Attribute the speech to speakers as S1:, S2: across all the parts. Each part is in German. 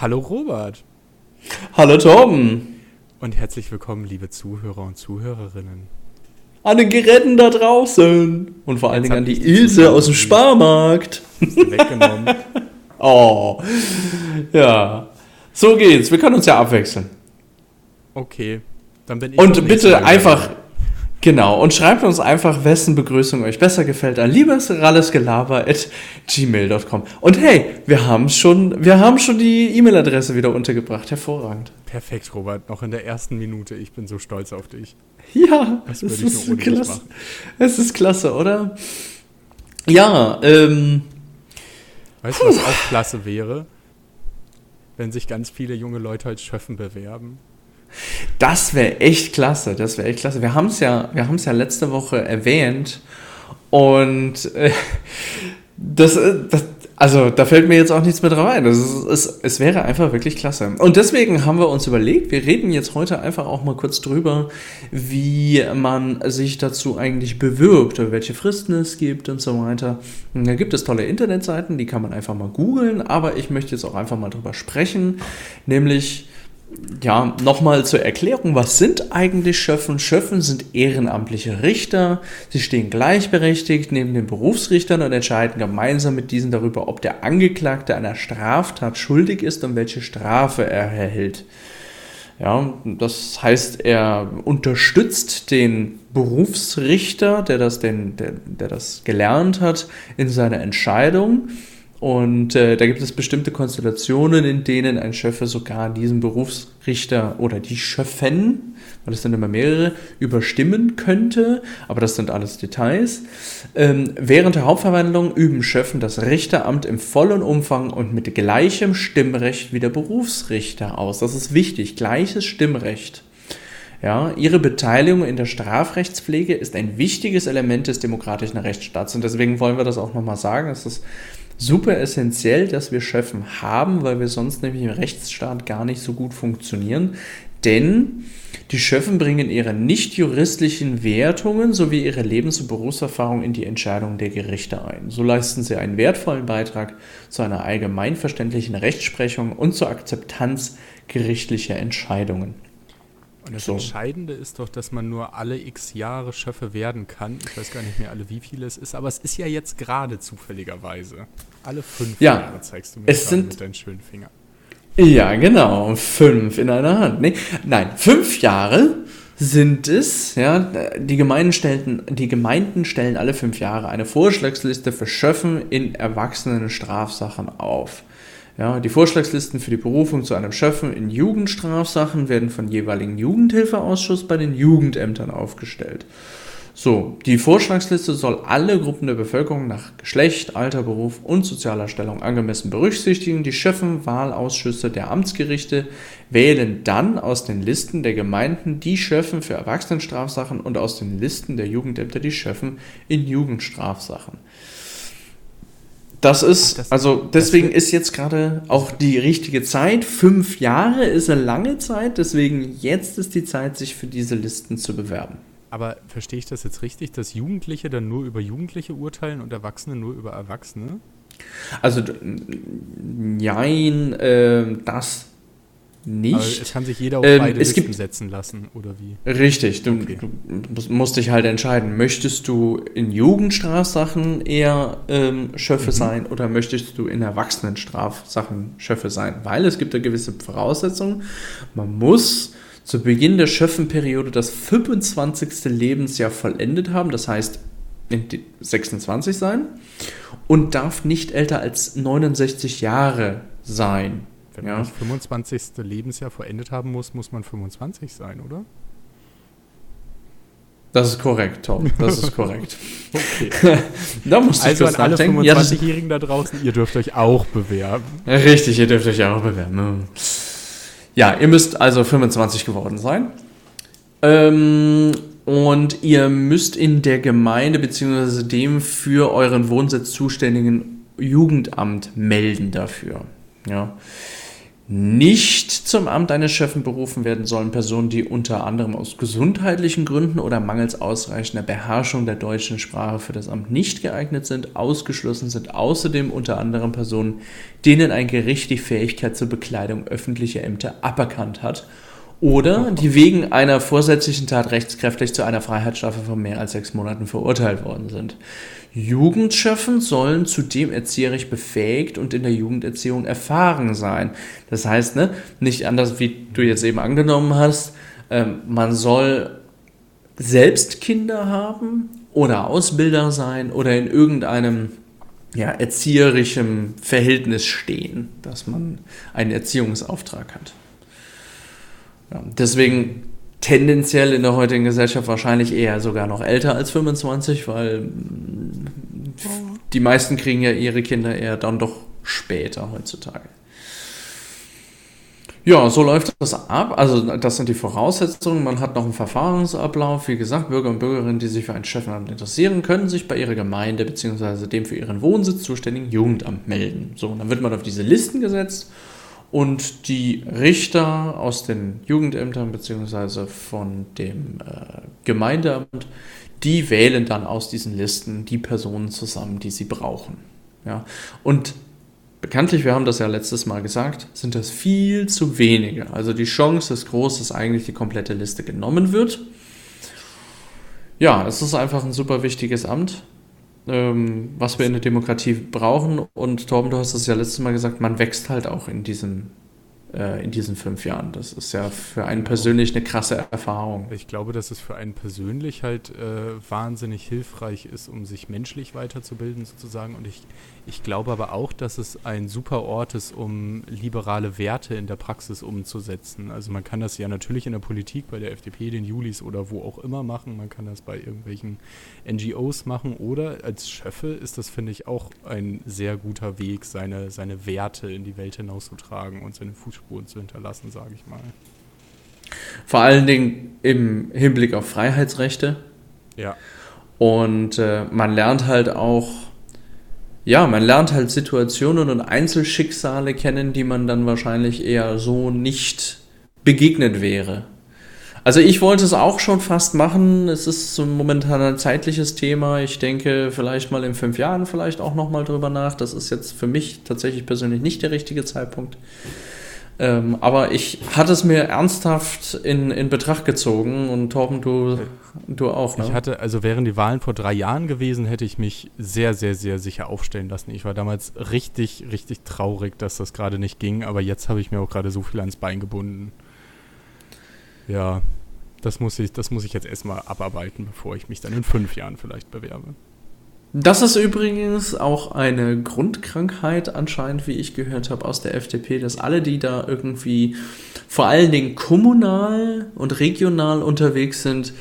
S1: Hallo Robert.
S2: Hallo Torben.
S1: Und herzlich willkommen, liebe Zuhörer und Zuhörerinnen.
S2: An den Geräten da draußen. Und vor allen Dingen an die Ilse aus dem Sparmarkt.
S1: Weggenommen.
S2: oh. Ja. So geht's. Wir können uns ja abwechseln.
S1: Okay. Dann bin ich
S2: Und bitte einfach. Genau, und schreibt uns einfach, wessen Begrüßung euch besser gefällt an liebesrallesgelaber.gmail.com. Und hey, wir haben schon, wir haben schon die E-Mail-Adresse wieder untergebracht. Hervorragend.
S1: Perfekt, Robert. Noch in der ersten Minute. Ich bin so stolz auf dich.
S2: Ja, das es ist klasse. Es ist klasse, oder? Ja, ähm.
S1: Weißt du, was auch klasse wäre? Wenn sich ganz viele junge Leute als Schöffen bewerben.
S2: Das wäre echt klasse, das wäre echt klasse. Wir haben es ja, ja letzte Woche erwähnt und äh, das, äh, das, also da fällt mir jetzt auch nichts mehr drauf ein. Das ist, es, es wäre einfach wirklich klasse. Und deswegen haben wir uns überlegt, wir reden jetzt heute einfach auch mal kurz drüber, wie man sich dazu eigentlich bewirbt oder welche Fristen es gibt und so weiter. Und da gibt es tolle Internetseiten, die kann man einfach mal googeln, aber ich möchte jetzt auch einfach mal drüber sprechen, nämlich ja, nochmal zur Erklärung, was sind eigentlich Schöffen? Schöffen sind ehrenamtliche Richter. Sie stehen gleichberechtigt neben den Berufsrichtern und entscheiden gemeinsam mit diesen darüber, ob der Angeklagte einer Straftat schuldig ist und welche Strafe er erhält. Ja, das heißt, er unterstützt den Berufsrichter, der das, den, der, der das gelernt hat, in seiner Entscheidung und äh, da gibt es bestimmte Konstellationen, in denen ein Schöffe sogar diesen Berufsrichter oder die Schöffen, weil es sind immer mehrere, überstimmen könnte. Aber das sind alles Details. Ähm, während der Hauptverwandlung üben Schöffen das Richteramt im vollen Umfang und mit gleichem Stimmrecht wie der Berufsrichter aus. Das ist wichtig, gleiches Stimmrecht. Ja, ihre Beteiligung in der Strafrechtspflege ist ein wichtiges Element des demokratischen Rechtsstaats und deswegen wollen wir das auch nochmal sagen. Es ist super essentiell, dass wir Schöffen haben, weil wir sonst nämlich im Rechtsstaat gar nicht so gut funktionieren. Denn die Schöffen bringen ihre nicht juristlichen Wertungen sowie ihre Lebens- und Berufserfahrung in die Entscheidung der Gerichte ein. So leisten sie einen wertvollen Beitrag zu einer allgemeinverständlichen Rechtsprechung und zur Akzeptanz gerichtlicher Entscheidungen.
S1: Und das so. Entscheidende ist doch, dass man nur alle x Jahre Schöffe werden kann. Ich weiß gar nicht mehr alle, wie viele es ist, aber es ist ja jetzt gerade zufälligerweise. Alle fünf
S2: ja,
S1: Jahre zeigst du mir
S2: es sind,
S1: mit deinen schönen Fingern.
S2: Ja, genau. Fünf in einer Hand. Nee, nein, fünf Jahre sind es, ja, die Gemeinden, stellen, die Gemeinden stellen alle fünf Jahre eine Vorschlagsliste für Schöffen in erwachsenen Strafsachen auf. Ja, die Vorschlagslisten für die Berufung zu einem Schöffen in Jugendstrafsachen werden von jeweiligen Jugendhilfeausschuss bei den Jugendämtern aufgestellt. So, die Vorschlagsliste soll alle Gruppen der Bevölkerung nach Geschlecht, Alter, Beruf und sozialer Stellung angemessen berücksichtigen. Die Schöffenwahlausschüsse der Amtsgerichte wählen dann aus den Listen der Gemeinden die Schöffen für Erwachsenenstrafsachen und aus den Listen der Jugendämter die Schöffen in Jugendstrafsachen. Das ist, das, also deswegen ist jetzt gerade auch die richtige Zeit. Fünf Jahre ist eine lange Zeit, deswegen jetzt ist die Zeit, sich für diese Listen zu bewerben.
S1: Aber verstehe ich das jetzt richtig, dass Jugendliche dann nur über Jugendliche urteilen und Erwachsene nur über Erwachsene?
S2: Also, nein, äh, das nicht. Aber
S1: es kann sich jeder auf ähm, beide Listen setzen lassen, oder wie?
S2: Richtig, du, okay. du, musst dich halt entscheiden, möchtest du in Jugendstrafsachen eher ähm, Schöffe mhm. sein oder möchtest du in Erwachsenenstrafsachen Schöffe sein? Weil es gibt da gewisse Voraussetzungen. Man muss zu Beginn der Schöffenperiode das 25. Lebensjahr vollendet haben, das heißt 26 sein und darf nicht älter als 69 Jahre sein.
S1: Wenn ja. man das 25. Lebensjahr vollendet haben muss, muss man 25 sein, oder?
S2: Das ist korrekt, Tom. Das ist korrekt.
S1: okay. da musst du also an alle 25-Jährigen da draußen, ihr dürft euch auch bewerben.
S2: Richtig, ihr dürft euch auch bewerben. Ja, ihr müsst also 25 geworden sein. Ähm, und ihr müsst in der Gemeinde bzw. dem für euren Wohnsitz zuständigen Jugendamt melden dafür. Ja. Nicht zum Amt eines Chefen berufen werden sollen Personen, die unter anderem aus gesundheitlichen Gründen oder mangels ausreichender Beherrschung der deutschen Sprache für das Amt nicht geeignet sind. Ausgeschlossen sind außerdem unter anderem Personen, denen ein Gericht die Fähigkeit zur Bekleidung öffentlicher Ämter aberkannt hat oder die wegen einer vorsätzlichen Tat rechtskräftig zu einer Freiheitsstrafe von mehr als sechs Monaten verurteilt worden sind. Jugendschöffen sollen zudem erzieherisch befähigt und in der Jugenderziehung erfahren sein. Das heißt, ne, nicht anders, wie du jetzt eben angenommen hast, ähm, man soll selbst Kinder haben oder Ausbilder sein oder in irgendeinem ja, erzieherischem Verhältnis stehen, dass man einen Erziehungsauftrag hat. Ja, deswegen tendenziell in der heutigen Gesellschaft wahrscheinlich eher sogar noch älter als 25, weil die meisten kriegen ja ihre Kinder eher dann doch später heutzutage. Ja, so läuft das ab. Also das sind die Voraussetzungen. Man hat noch einen Verfahrensablauf. Wie gesagt, Bürger und Bürgerinnen, die sich für ein Chefamt interessieren, können sich bei ihrer Gemeinde bzw. dem für ihren Wohnsitz zuständigen Jugendamt melden. So, und dann wird man auf diese Listen gesetzt und die Richter aus den Jugendämtern bzw. von dem äh, Gemeindeamt, die wählen dann aus diesen Listen die Personen zusammen, die sie brauchen. Ja? Und bekanntlich, wir haben das ja letztes Mal gesagt, sind das viel zu wenige. Also die Chance ist groß, dass eigentlich die komplette Liste genommen wird. Ja, es ist einfach ein super wichtiges Amt ähm, was wir in der Demokratie brauchen. Und Torben, du hast es ja letztes Mal gesagt, man wächst halt auch in diesem äh, in diesen fünf Jahren. Das ist ja für einen persönlich eine krasse Erfahrung.
S1: Ich glaube, dass es für einen persönlich halt äh, wahnsinnig hilfreich ist, um sich menschlich weiterzubilden sozusagen. Und ich, ich glaube aber auch, dass es ein super Ort ist, um liberale Werte in der Praxis umzusetzen. Also man kann das ja natürlich in der Politik, bei der FDP, den Julis oder wo auch immer machen. Man kann das bei irgendwelchen NGOs machen. Oder als Schöffe ist das, finde ich, auch ein sehr guter Weg, seine, seine Werte in die Welt hinauszutragen und seine Fuß Spuren zu hinterlassen, sage ich mal.
S2: Vor allen Dingen im Hinblick auf Freiheitsrechte.
S1: Ja.
S2: Und äh, man lernt halt auch, ja, man lernt halt Situationen und Einzelschicksale kennen, die man dann wahrscheinlich eher so nicht begegnet wäre. Also ich wollte es auch schon fast machen. Es ist momentan ein zeitliches Thema. Ich denke vielleicht mal in fünf Jahren vielleicht auch nochmal drüber nach. Das ist jetzt für mich tatsächlich persönlich nicht der richtige Zeitpunkt. Ähm, aber ich hatte es mir ernsthaft in, in Betracht gezogen und Torben, du, du auch.
S1: Ne? Ich hatte, also wären die Wahlen vor drei Jahren gewesen, hätte ich mich sehr, sehr, sehr sicher aufstellen lassen. Ich war damals richtig, richtig traurig, dass das gerade nicht ging, aber jetzt habe ich mir auch gerade so viel ans Bein gebunden. Ja, das muss ich, das muss ich jetzt erstmal abarbeiten, bevor ich mich dann in fünf Jahren vielleicht bewerbe.
S2: Das ist übrigens auch eine Grundkrankheit anscheinend, wie ich gehört habe aus der FDP, dass alle, die da irgendwie vor allen Dingen kommunal und regional unterwegs sind,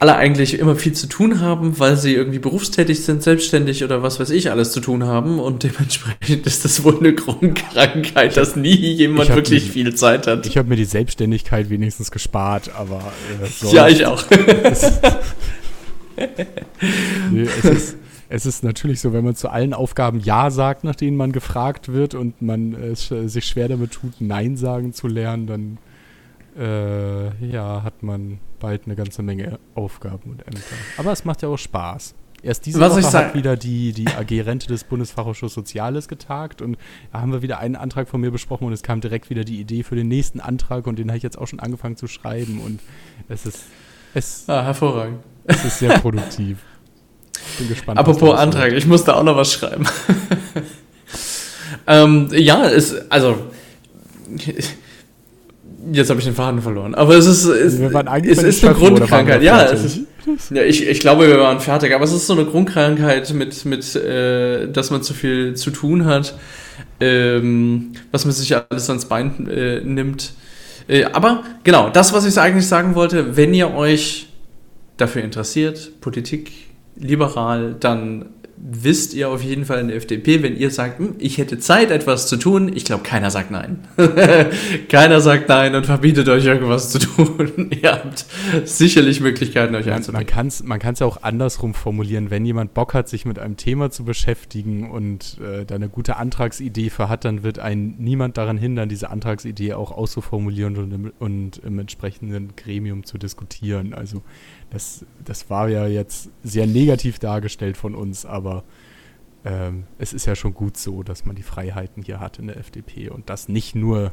S2: alle eigentlich immer viel zu tun haben, weil sie irgendwie berufstätig sind, selbstständig oder was weiß ich alles zu tun haben und dementsprechend ist das wohl eine Grundkrankheit, dass nie jemand wirklich mir, viel Zeit hat.
S1: Ich habe mir die Selbstständigkeit wenigstens gespart, aber
S2: äh, ja, ich auch.
S1: nee, es, ist, es ist natürlich so, wenn man zu allen Aufgaben Ja sagt, nach denen man gefragt wird und man es sich schwer damit tut, Nein sagen zu lernen, dann äh, ja, hat man bald eine ganze Menge Aufgaben und Ämter. Aber es macht ja auch Spaß. Erst diese Was Woche hat wieder die, die AG Rente des Bundesfachausschusses Soziales getagt und da haben wir wieder einen Antrag von mir besprochen und es kam direkt wieder die Idee für den nächsten Antrag und den habe ich jetzt auch schon angefangen zu schreiben und es ist es,
S2: ah, hervorragend.
S1: Es ist sehr produktiv.
S2: Bin gespannt. Apropos Antrag, ich muss da auch noch was schreiben. ähm, ja, es, also. Jetzt habe ich den Faden verloren. Aber es ist, es, es ist eine Grundkrankheit. Ja, ist, ja ich, ich glaube, wir waren fertig. Aber es ist so eine Grundkrankheit, mit, mit äh, dass man zu viel zu tun hat, ähm, was man sich alles ans Bein äh, nimmt. Äh, aber genau, das, was ich eigentlich sagen wollte, wenn ihr euch dafür interessiert, Politik liberal, dann wisst ihr auf jeden Fall in der FDP, wenn ihr sagt, hm, ich hätte Zeit, etwas zu tun, ich glaube, keiner sagt nein. keiner sagt nein und verbietet euch irgendwas zu tun. ihr habt sicherlich Möglichkeiten, euch
S1: einzubringen. Man kann es kann's auch andersrum formulieren. Wenn jemand Bock hat, sich mit einem Thema zu beschäftigen und äh, da eine gute Antragsidee für hat, dann wird ein niemand daran hindern, diese Antragsidee auch auszuformulieren und im, und im entsprechenden Gremium zu diskutieren. Also das, das war ja jetzt sehr negativ dargestellt von uns, aber ähm, es ist ja schon gut so, dass man die Freiheiten hier hat in der FDP und das nicht nur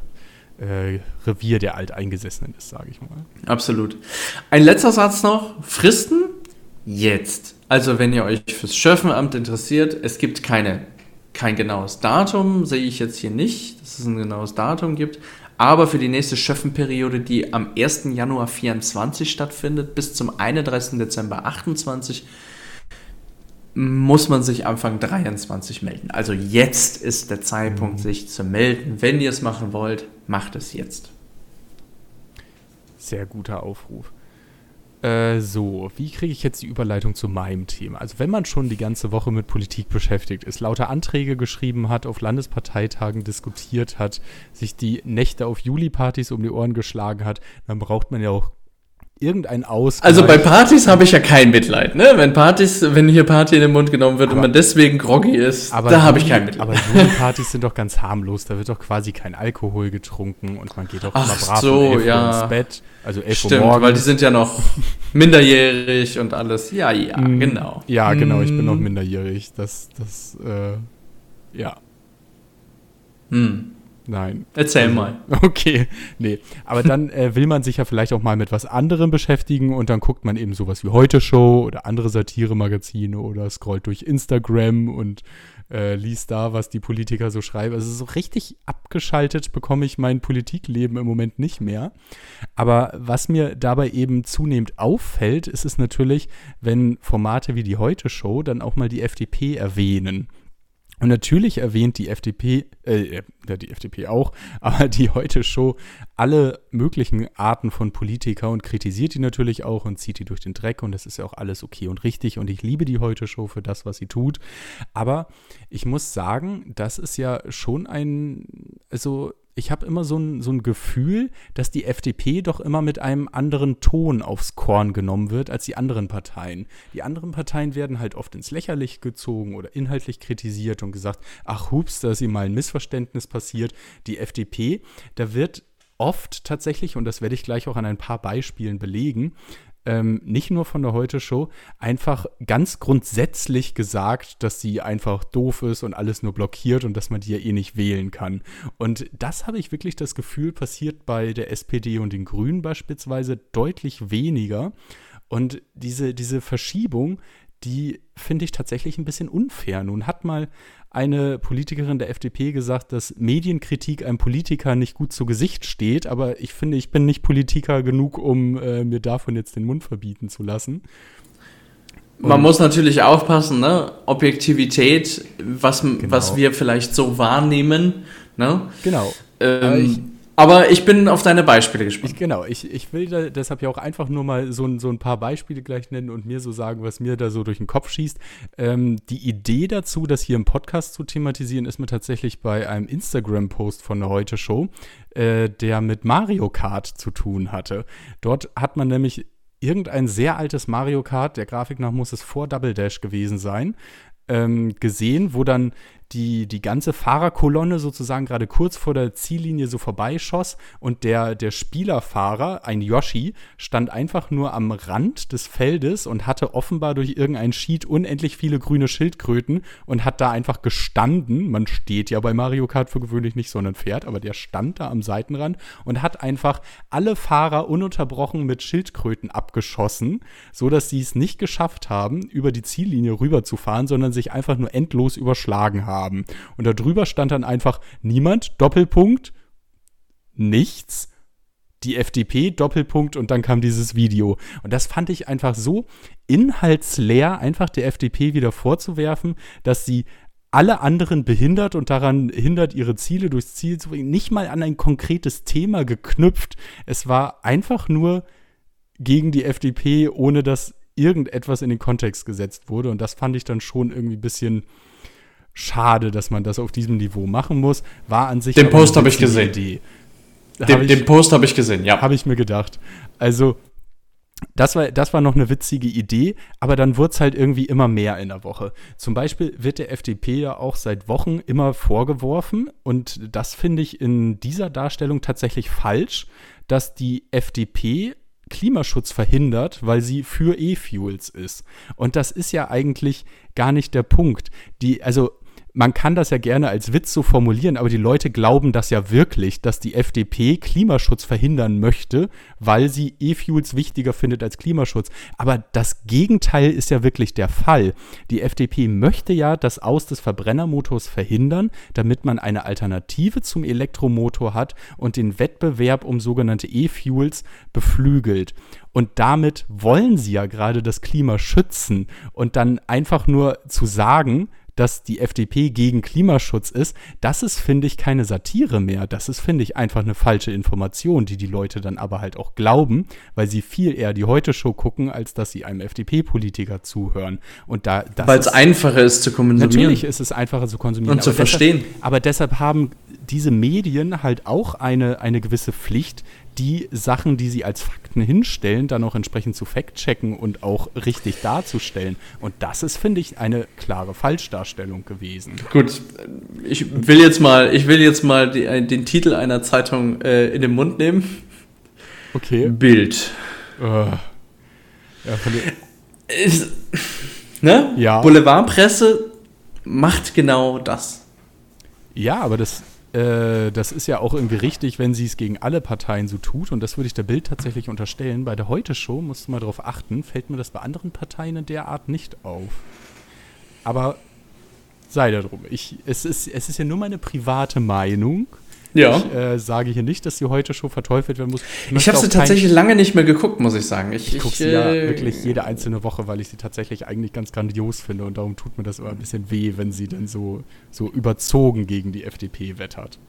S1: äh, Revier der Alteingesessenen ist, sage ich mal.
S2: Absolut. Ein letzter Satz noch. Fristen jetzt. Also wenn ihr euch fürs Schöffenamt interessiert, es gibt keine, kein genaues Datum, sehe ich jetzt hier nicht, dass es ein genaues Datum gibt, aber für die nächste Schöffenperiode, die am 1. Januar 24 stattfindet, bis zum 31. Dezember 28, muss man sich Anfang 23 melden. Also jetzt ist der Zeitpunkt, mhm. sich zu melden. Wenn ihr es machen wollt, macht es jetzt.
S1: Sehr guter Aufruf. Äh, so, wie kriege ich jetzt die Überleitung zu meinem Thema? Also wenn man schon die ganze Woche mit Politik beschäftigt ist, lauter Anträge geschrieben hat, auf Landesparteitagen diskutiert hat, sich die Nächte auf Juli-Partys um die Ohren geschlagen hat, dann braucht man ja auch irgendein Ausgleich.
S2: Also bei Partys habe ich ja kein Mitleid, ne? Wenn Partys, wenn hier Party in den Mund genommen wird aber, und man deswegen groggy ist, da habe ich kein Mitleid.
S1: Aber Juli-Partys sind doch ganz harmlos, da wird doch quasi kein Alkohol getrunken und man geht doch
S2: Ach immer brav so, um 11
S1: ja. Ins Bett.
S2: Also 11 Stimmt, Uhr morgens. weil die sind ja noch minderjährig und alles. Ja, ja, mm, genau.
S1: Ja, genau, ich bin noch mm. minderjährig. Das, das, äh, ja. Hm. Nein.
S2: Erzähl also, mal.
S1: Okay, nee. Aber dann äh, will man sich ja vielleicht auch mal mit was anderem beschäftigen und dann guckt man eben sowas wie Heute Show oder andere Satire-Magazine oder scrollt durch Instagram und äh, liest da, was die Politiker so schreiben. Also so richtig abgeschaltet bekomme ich mein Politikleben im Moment nicht mehr. Aber was mir dabei eben zunehmend auffällt, ist es natürlich, wenn Formate wie die Heute Show dann auch mal die FDP erwähnen. Und natürlich erwähnt die FDP, äh, ja, die FDP auch, aber die heute Show alle möglichen Arten von Politiker und kritisiert die natürlich auch und zieht die durch den Dreck und das ist ja auch alles okay und richtig und ich liebe die heute Show für das, was sie tut. Aber ich muss sagen, das ist ja schon ein, also ich habe immer so ein, so ein Gefühl, dass die FDP doch immer mit einem anderen Ton aufs Korn genommen wird als die anderen Parteien. Die anderen Parteien werden halt oft ins Lächerliche gezogen oder inhaltlich kritisiert und gesagt, ach hups, da ist ihm mal ein Missverständnis passiert. Die FDP, da wird oft tatsächlich, und das werde ich gleich auch an ein paar Beispielen belegen, ähm, nicht nur von der Heute-Show, einfach ganz grundsätzlich gesagt, dass sie einfach doof ist und alles nur blockiert und dass man die ja eh nicht wählen kann. Und das habe ich wirklich das Gefühl, passiert bei der SPD und den Grünen beispielsweise deutlich weniger. Und diese, diese Verschiebung, die finde ich tatsächlich ein bisschen unfair. Nun hat mal eine Politikerin der FDP gesagt, dass Medienkritik einem Politiker nicht gut zu Gesicht steht, aber ich finde, ich bin nicht Politiker genug, um äh, mir davon jetzt den Mund verbieten zu lassen.
S2: Und Man muss natürlich aufpassen, ne? Objektivität, was, genau. was wir vielleicht so wahrnehmen, ne?
S1: Genau.
S2: Ähm, aber ich bin auf deine Beispiele gespannt.
S1: Ich, genau, ich, ich will da deshalb ja auch einfach nur mal so, so ein paar Beispiele gleich nennen und mir so sagen, was mir da so durch den Kopf schießt. Ähm, die Idee dazu, das hier im Podcast zu thematisieren, ist mir tatsächlich bei einem Instagram-Post von der Heute Show, äh, der mit Mario Kart zu tun hatte. Dort hat man nämlich irgendein sehr altes Mario Kart, der Grafik nach muss es vor Double Dash gewesen sein, ähm, gesehen, wo dann die, die ganze Fahrerkolonne sozusagen gerade kurz vor der Ziellinie so vorbeischoss und der, der Spielerfahrer, ein Yoshi, stand einfach nur am Rand des Feldes und hatte offenbar durch irgendeinen Sheet unendlich viele grüne Schildkröten und hat da einfach gestanden. Man steht ja bei Mario Kart für gewöhnlich nicht, sondern fährt, aber der stand da am Seitenrand und hat einfach alle Fahrer ununterbrochen mit Schildkröten abgeschossen, sodass sie es nicht geschafft haben, über die Ziellinie rüberzufahren, sondern sich einfach nur endlos überschlagen haben haben. Und darüber stand dann einfach niemand, Doppelpunkt, nichts, die FDP, Doppelpunkt und dann kam dieses Video. Und das fand ich einfach so inhaltsleer, einfach der FDP wieder vorzuwerfen, dass sie alle anderen behindert und daran hindert, ihre Ziele durchs Ziel zu bringen, nicht mal an ein konkretes Thema geknüpft. Es war einfach nur gegen die FDP, ohne dass irgendetwas in den Kontext gesetzt wurde. Und das fand ich dann schon irgendwie ein bisschen schade, dass man das auf diesem Niveau machen muss. War an sich.
S2: Den Post habe ich gesehen. Idee. Den, den Post habe ich gesehen, ja.
S1: Habe ich mir gedacht. Also, das war, das war noch eine witzige Idee, aber dann wurde es halt irgendwie immer mehr in der Woche. Zum Beispiel wird der FDP ja auch seit Wochen immer vorgeworfen, und das finde ich in dieser Darstellung tatsächlich falsch, dass die FDP Klimaschutz verhindert, weil sie für E-Fuels ist. Und das ist ja eigentlich gar nicht der Punkt. Die, also man kann das ja gerne als Witz so formulieren, aber die Leute glauben das ja wirklich, dass die FDP Klimaschutz verhindern möchte, weil sie E-Fuels wichtiger findet als Klimaschutz. Aber das Gegenteil ist ja wirklich der Fall. Die FDP möchte ja das Aus des Verbrennermotors verhindern, damit man eine Alternative zum Elektromotor hat und den Wettbewerb um sogenannte E-Fuels beflügelt. Und damit wollen sie ja gerade das Klima schützen. Und dann einfach nur zu sagen, dass die FDP gegen Klimaschutz ist, das ist, finde ich, keine Satire mehr. Das ist, finde ich, einfach eine falsche Information, die die Leute dann aber halt auch glauben, weil sie viel eher die Heute-Show gucken, als dass sie einem FDP-Politiker zuhören. Und da,
S2: weil es einfacher ist zu konsumieren.
S1: Natürlich ist es einfacher zu konsumieren.
S2: Und zu verstehen.
S1: Deshalb, aber deshalb haben diese Medien halt auch eine, eine gewisse Pflicht, die Sachen, die sie als Fakten hinstellen, dann auch entsprechend zu fact-checken und auch richtig darzustellen. Und das ist, finde ich, eine klare Falschdarstellung gewesen.
S2: Gut, ich will jetzt mal, ich will jetzt mal die, äh, den Titel einer Zeitung äh, in den Mund nehmen.
S1: Okay.
S2: Bild. Uh,
S1: ja,
S2: ist, ne?
S1: Ja.
S2: Boulevardpresse macht genau das.
S1: Ja, aber das äh, das ist ja auch irgendwie richtig, wenn sie es gegen alle Parteien so tut. Und das würde ich der Bild tatsächlich unterstellen. Bei der Heute-Show, musst du mal darauf achten, fällt mir das bei anderen Parteien in der Art nicht auf. Aber sei darum. Ich, es, ist, es ist ja nur meine private Meinung.
S2: Ja.
S1: Ich äh, sage hier nicht, dass die heute Show verteufelt werden muss.
S2: Ich, ich habe sie tatsächlich lange nicht mehr geguckt, muss ich sagen. Ich,
S1: ich gucke sie äh, ja wirklich jede einzelne Woche, weil ich sie tatsächlich eigentlich ganz grandios finde und darum tut mir das immer ein bisschen weh, wenn sie dann so, so überzogen gegen die FDP wettert.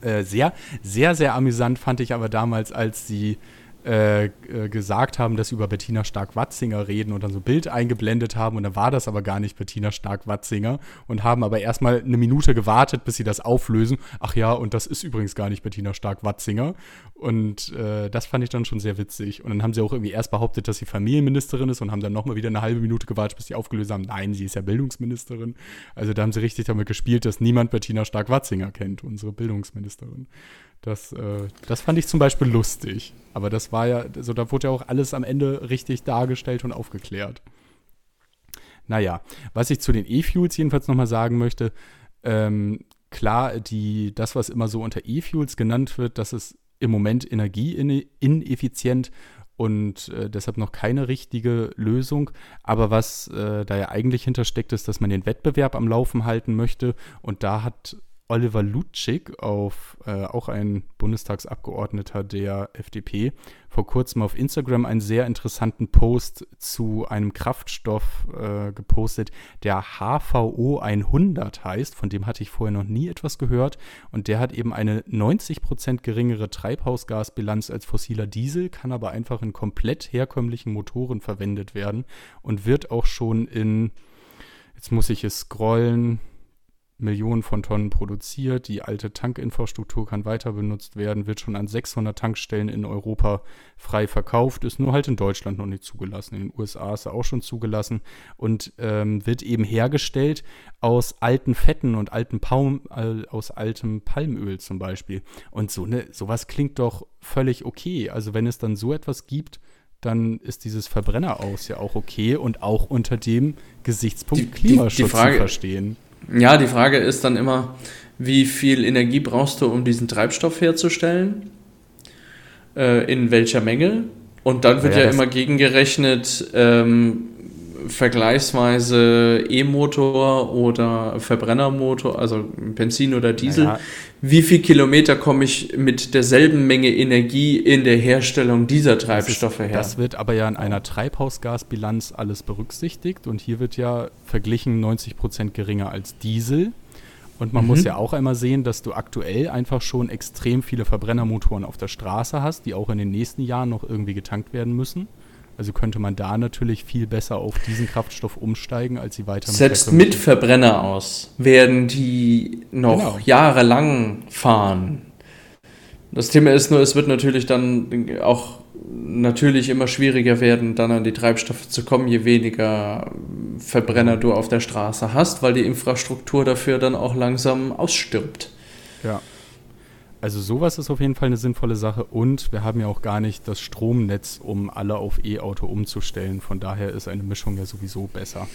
S1: Äh, sehr, sehr, sehr amüsant fand ich aber damals, als sie äh, äh, gesagt haben, dass sie über Bettina Stark-Watzinger reden und dann so ein Bild eingeblendet haben und dann war das aber gar nicht Bettina Stark-Watzinger und haben aber erstmal eine Minute gewartet, bis sie das auflösen. Ach ja, und das ist übrigens gar nicht Bettina Stark-Watzinger. Und äh, das fand ich dann schon sehr witzig. Und dann haben sie auch irgendwie erst behauptet, dass sie Familienministerin ist und haben dann nochmal wieder eine halbe Minute gewartet, bis sie aufgelöst haben. Nein, sie ist ja Bildungsministerin. Also da haben sie richtig damit gespielt, dass niemand Bettina Stark-Watzinger kennt, unsere Bildungsministerin. Das, äh, das fand ich zum Beispiel lustig. Aber das war ja, also da wurde ja auch alles am Ende richtig dargestellt und aufgeklärt. Naja, was ich zu den E-Fuels jedenfalls nochmal sagen möchte, ähm, klar, die, das, was immer so unter E-Fuels genannt wird, das ist im Moment energieineffizient und äh, deshalb noch keine richtige Lösung. Aber was äh, da ja eigentlich hintersteckt, ist, dass man den Wettbewerb am Laufen halten möchte. Und da hat Oliver Lutschig, auf, äh, auch ein Bundestagsabgeordneter der FDP, vor kurzem auf Instagram einen sehr interessanten Post zu einem Kraftstoff äh, gepostet, der HVO 100 heißt. Von dem hatte ich vorher noch nie etwas gehört. Und der hat eben eine 90% geringere Treibhausgasbilanz als fossiler Diesel, kann aber einfach in komplett herkömmlichen Motoren verwendet werden und wird auch schon in, jetzt muss ich es scrollen, Millionen von Tonnen produziert. Die alte Tankinfrastruktur kann weiter benutzt werden, wird schon an 600 Tankstellen in Europa frei verkauft, ist nur halt in Deutschland noch nicht zugelassen. In den USA ist er auch schon zugelassen und ähm, wird eben hergestellt aus alten Fetten und alten Palm, äh, aus altem Palmöl zum Beispiel. Und so ne, sowas klingt doch völlig okay. Also wenn es dann so etwas gibt, dann ist dieses Verbrenner aus ja auch okay und auch unter dem Gesichtspunkt die, Klimaschutz die, die Frage, zu verstehen.
S2: Ja, die Frage ist dann immer, wie viel Energie brauchst du, um diesen Treibstoff herzustellen? Äh, in welcher Menge? Und dann wird ja, ja immer gegengerechnet, ähm, vergleichsweise E-Motor oder Verbrennermotor, also Benzin oder Diesel. Ja. Wie viel Kilometer komme ich mit derselben Menge Energie in der Herstellung dieser Treibstoffe
S1: das
S2: ist,
S1: her? Das wird aber ja in einer Treibhausgasbilanz alles berücksichtigt und hier wird ja verglichen 90 Prozent geringer als Diesel. Und man mhm. muss ja auch einmal sehen, dass du aktuell einfach schon extrem viele Verbrennermotoren auf der Straße hast, die auch in den nächsten Jahren noch irgendwie getankt werden müssen. Also könnte man da natürlich viel besser auf diesen Kraftstoff umsteigen, als sie weiter
S2: mit Selbst mit Verbrenner aus werden die noch genau. jahrelang fahren. Das Thema ist nur, es wird natürlich dann auch natürlich immer schwieriger werden, dann an die Treibstoffe zu kommen, je weniger Verbrenner du auf der Straße hast, weil die Infrastruktur dafür dann auch langsam ausstirbt.
S1: Ja. Also sowas ist auf jeden Fall eine sinnvolle Sache und wir haben ja auch gar nicht das Stromnetz, um alle auf E-Auto umzustellen. Von daher ist eine Mischung ja sowieso besser.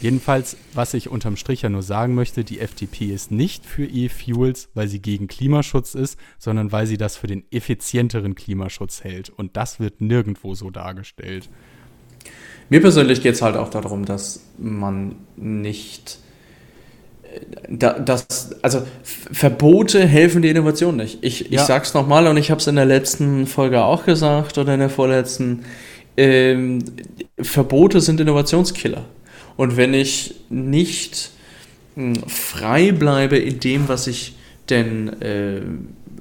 S1: Jedenfalls, was ich unterm Strich ja nur sagen möchte, die FDP ist nicht für E-Fuels, weil sie gegen Klimaschutz ist, sondern weil sie das für den effizienteren Klimaschutz hält. Und das wird nirgendwo so dargestellt.
S2: Mir persönlich geht es halt auch darum, dass man nicht das, also Verbote helfen die Innovation nicht. Ich, ja. ich sag's nochmal und ich habe es in der letzten Folge auch gesagt oder in der vorletzten. Ähm, Verbote sind Innovationskiller. Und wenn ich nicht hm, frei bleibe in dem, was ich denn äh,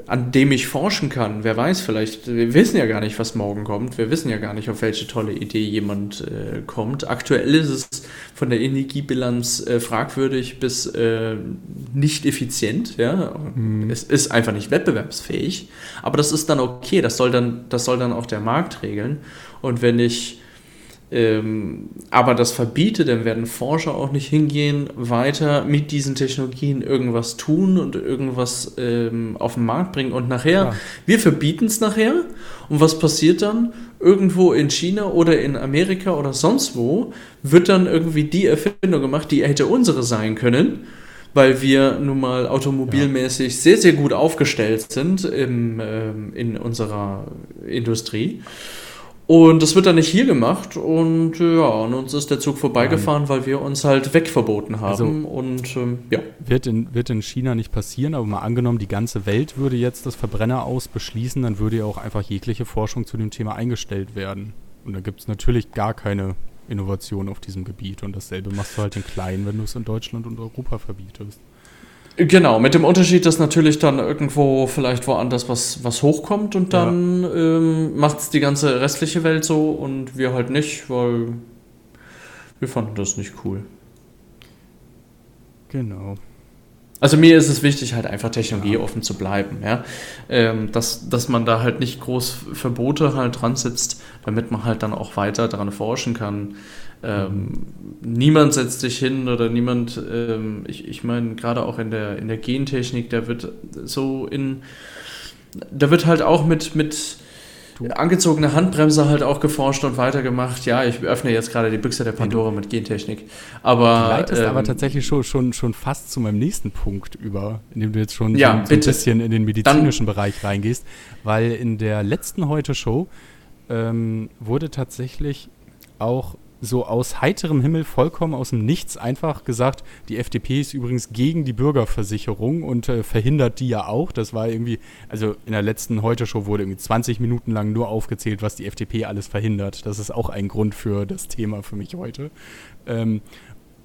S2: an dem ich forschen kann. Wer weiß, vielleicht, wir wissen ja gar nicht, was morgen kommt. Wir wissen ja gar nicht, auf welche tolle Idee jemand äh, kommt. Aktuell ist es von der Energiebilanz äh, fragwürdig bis äh, nicht effizient. Ja? Mhm. Es ist einfach nicht wettbewerbsfähig. Aber das ist dann okay. Das soll dann, das soll dann auch der Markt regeln. Und wenn ich ähm, aber das verbietet, dann werden Forscher auch nicht hingehen, weiter mit diesen Technologien irgendwas tun und irgendwas ähm, auf den Markt bringen. Und nachher, ja. wir verbieten es nachher. Und was passiert dann? Irgendwo in China oder in Amerika oder sonst wo wird dann irgendwie die Erfindung gemacht, die hätte unsere sein können, weil wir nun mal automobilmäßig ja. sehr, sehr gut aufgestellt sind im, ähm, in unserer Industrie. Und das wird dann nicht hier gemacht und äh, ja, und uns ist der Zug vorbeigefahren, weil wir uns halt wegverboten haben. Also, und ähm, ja.
S1: Wird in, wird in China nicht passieren, aber mal angenommen, die ganze Welt würde jetzt das Verbrenner aus beschließen, dann würde ja auch einfach jegliche Forschung zu dem Thema eingestellt werden. Und da gibt es natürlich gar keine Innovation auf diesem Gebiet. Und dasselbe machst du halt in klein, wenn du es in Deutschland und Europa verbietest.
S2: Genau, mit dem Unterschied, dass natürlich dann irgendwo vielleicht woanders was, was hochkommt und dann ja. ähm, macht es die ganze restliche Welt so und wir halt nicht, weil wir fanden das nicht cool.
S1: Genau.
S2: Also mir ist es wichtig, halt einfach technologieoffen ja. zu bleiben, ja. Ähm, dass, dass man da halt nicht groß Verbote halt dran sitzt, damit man halt dann auch weiter daran forschen kann. Ähm, niemand setzt sich hin oder niemand, ähm, ich, ich meine, gerade auch in der, in der Gentechnik, da wird so in, da wird halt auch mit, mit angezogene Handbremse halt auch geforscht und weitergemacht. Ja, ich öffne jetzt gerade die Büchse der Pandora mit Gentechnik. Aber.
S1: Du leitest ähm, aber tatsächlich schon, schon, schon fast zu meinem nächsten Punkt über, indem du jetzt schon ja, so, ein bisschen in den medizinischen Dann, Bereich reingehst, weil in der letzten Heute-Show ähm, wurde tatsächlich auch so aus heiterem Himmel, vollkommen aus dem Nichts einfach gesagt, die FDP ist übrigens gegen die Bürgerversicherung und äh, verhindert die ja auch. Das war irgendwie, also in der letzten Heute-Show wurde irgendwie 20 Minuten lang nur aufgezählt, was die FDP alles verhindert. Das ist auch ein Grund für das Thema für mich heute. Ähm,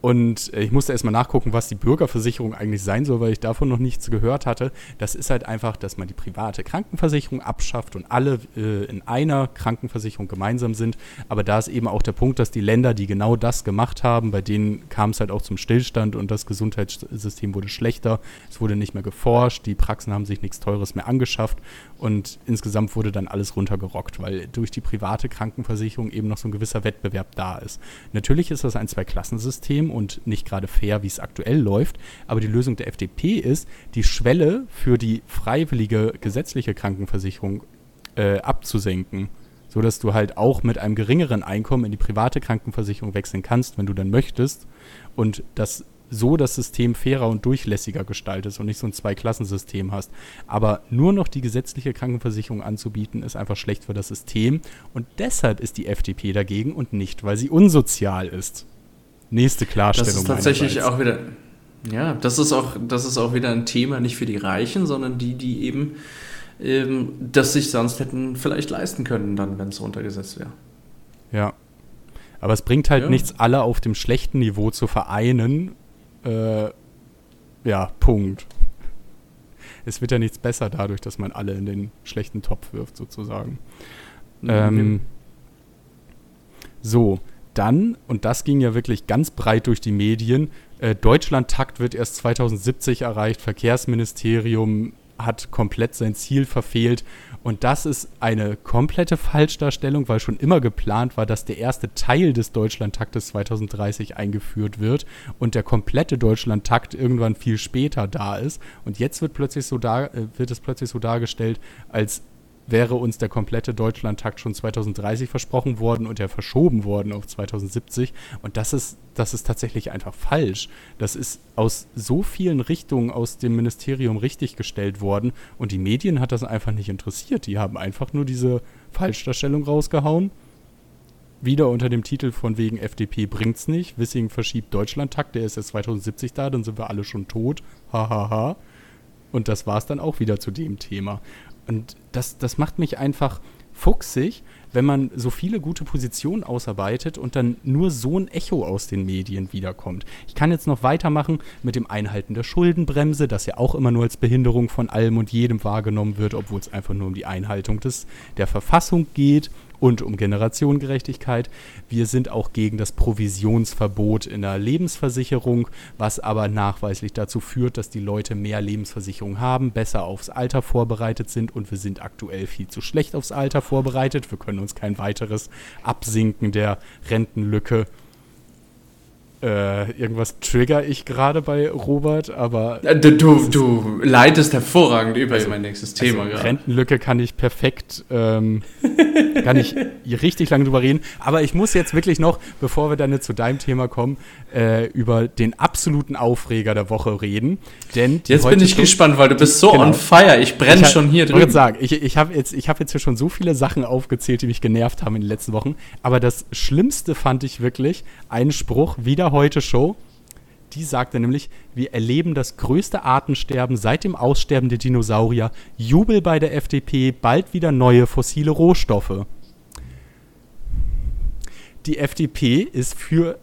S1: und äh, ich musste erstmal nachgucken, was die Bürgerversicherung eigentlich sein soll, weil ich davon noch nichts gehört hatte. Das ist halt einfach, dass man die private Krankenversicherung abschafft und alle äh, in einer Krankenversicherung gemeinsam sind. Aber da ist eben auch der Punkt, dass die Länder, die genau das gemacht haben, bei denen kam es halt auch zum Stillstand und das Gesundheitssystem wurde schlechter. Es wurde nicht mehr geforscht, die Praxen haben sich nichts Teures mehr angeschafft und insgesamt wurde dann alles runtergerockt, weil durch die private Krankenversicherung eben noch so ein gewisser Wettbewerb da ist. Natürlich ist das ein Zweiklassensystem und nicht gerade fair, wie es aktuell läuft. Aber die Lösung der FDP ist, die Schwelle für die freiwillige gesetzliche Krankenversicherung äh, abzusenken sodass du halt auch mit einem geringeren Einkommen in die private Krankenversicherung wechseln kannst, wenn du dann möchtest. Und das so das System fairer und durchlässiger gestaltest und nicht so ein Zweiklassensystem hast. Aber nur noch die gesetzliche Krankenversicherung anzubieten, ist einfach schlecht für das System. Und deshalb ist die FDP dagegen und nicht, weil sie unsozial ist. Nächste Klarstellung. Das
S2: ist tatsächlich auch wieder. Ja, das ist auch, das ist auch wieder ein Thema nicht für die Reichen, sondern die, die eben ähm, das sich sonst hätten vielleicht leisten können, dann, wenn es runtergesetzt wäre.
S1: Ja. Aber es bringt halt ja. nichts, alle auf dem schlechten Niveau zu vereinen. Äh, ja, Punkt. Es wird ja nichts besser dadurch, dass man alle in den schlechten Topf wirft, sozusagen. Mhm. Ähm, So, dann, und das ging ja wirklich ganz breit durch die Medien, äh, Deutschland-Takt wird erst 2070 erreicht, Verkehrsministerium hat komplett sein Ziel verfehlt. Und das ist eine komplette Falschdarstellung, weil schon immer geplant war, dass der erste Teil des Deutschlandtaktes 2030 eingeführt wird und der komplette Deutschlandtakt irgendwann viel später da ist. Und jetzt wird plötzlich so da, äh, wird es plötzlich so dargestellt, als wäre uns der komplette Deutschlandtakt schon 2030 versprochen worden und er verschoben worden auf 2070. Und das ist, das ist tatsächlich einfach falsch. Das ist aus so vielen Richtungen aus dem Ministerium richtiggestellt worden und die Medien hat das einfach nicht interessiert. Die haben einfach nur diese Falschdarstellung rausgehauen. Wieder unter dem Titel von wegen FDP bringt's nicht. Wissing verschiebt Deutschlandtakt, der ist jetzt 2070 da, dann sind wir alle schon tot. Hahaha. Ha, ha. Und das war es dann auch wieder zu dem Thema. Und das, das macht mich einfach fuchsig, wenn man so viele gute Positionen ausarbeitet und dann nur so ein Echo aus den Medien wiederkommt. Ich kann jetzt noch weitermachen mit dem Einhalten der Schuldenbremse, das ja auch immer nur als Behinderung von allem und jedem wahrgenommen wird, obwohl es einfach nur um die Einhaltung des, der Verfassung geht und um Generationengerechtigkeit. Wir sind auch gegen das Provisionsverbot in der Lebensversicherung, was aber nachweislich dazu führt, dass die Leute mehr Lebensversicherung haben, besser aufs Alter vorbereitet sind und wir sind aktuell viel zu schlecht aufs Alter vorbereitet. Wir können uns kein weiteres Absinken der Rentenlücke äh, irgendwas trigger ich gerade bei Robert, aber.
S2: Äh, du, du, du leitest hervorragend über also, mein nächstes Thema.
S1: Also Rentenlücke kann ich perfekt, ähm, kann ich richtig lange drüber reden. Aber ich muss jetzt wirklich noch, bevor wir dann zu deinem Thema kommen, äh, über den absoluten Aufreger der Woche reden. Denn
S2: jetzt bin ich gespannt, weil du bist so genau. on fire. Ich brenne schon hier
S1: drin. Ich sagen, ich, ich habe jetzt, hab jetzt hier schon so viele Sachen aufgezählt, die mich genervt haben in den letzten Wochen. Aber das Schlimmste fand ich wirklich einen Spruch wieder Heute Show. Die sagte nämlich, wir erleben das größte Artensterben seit dem Aussterben der Dinosaurier. Jubel bei der FDP, bald wieder neue fossile Rohstoffe. Die FDP ist für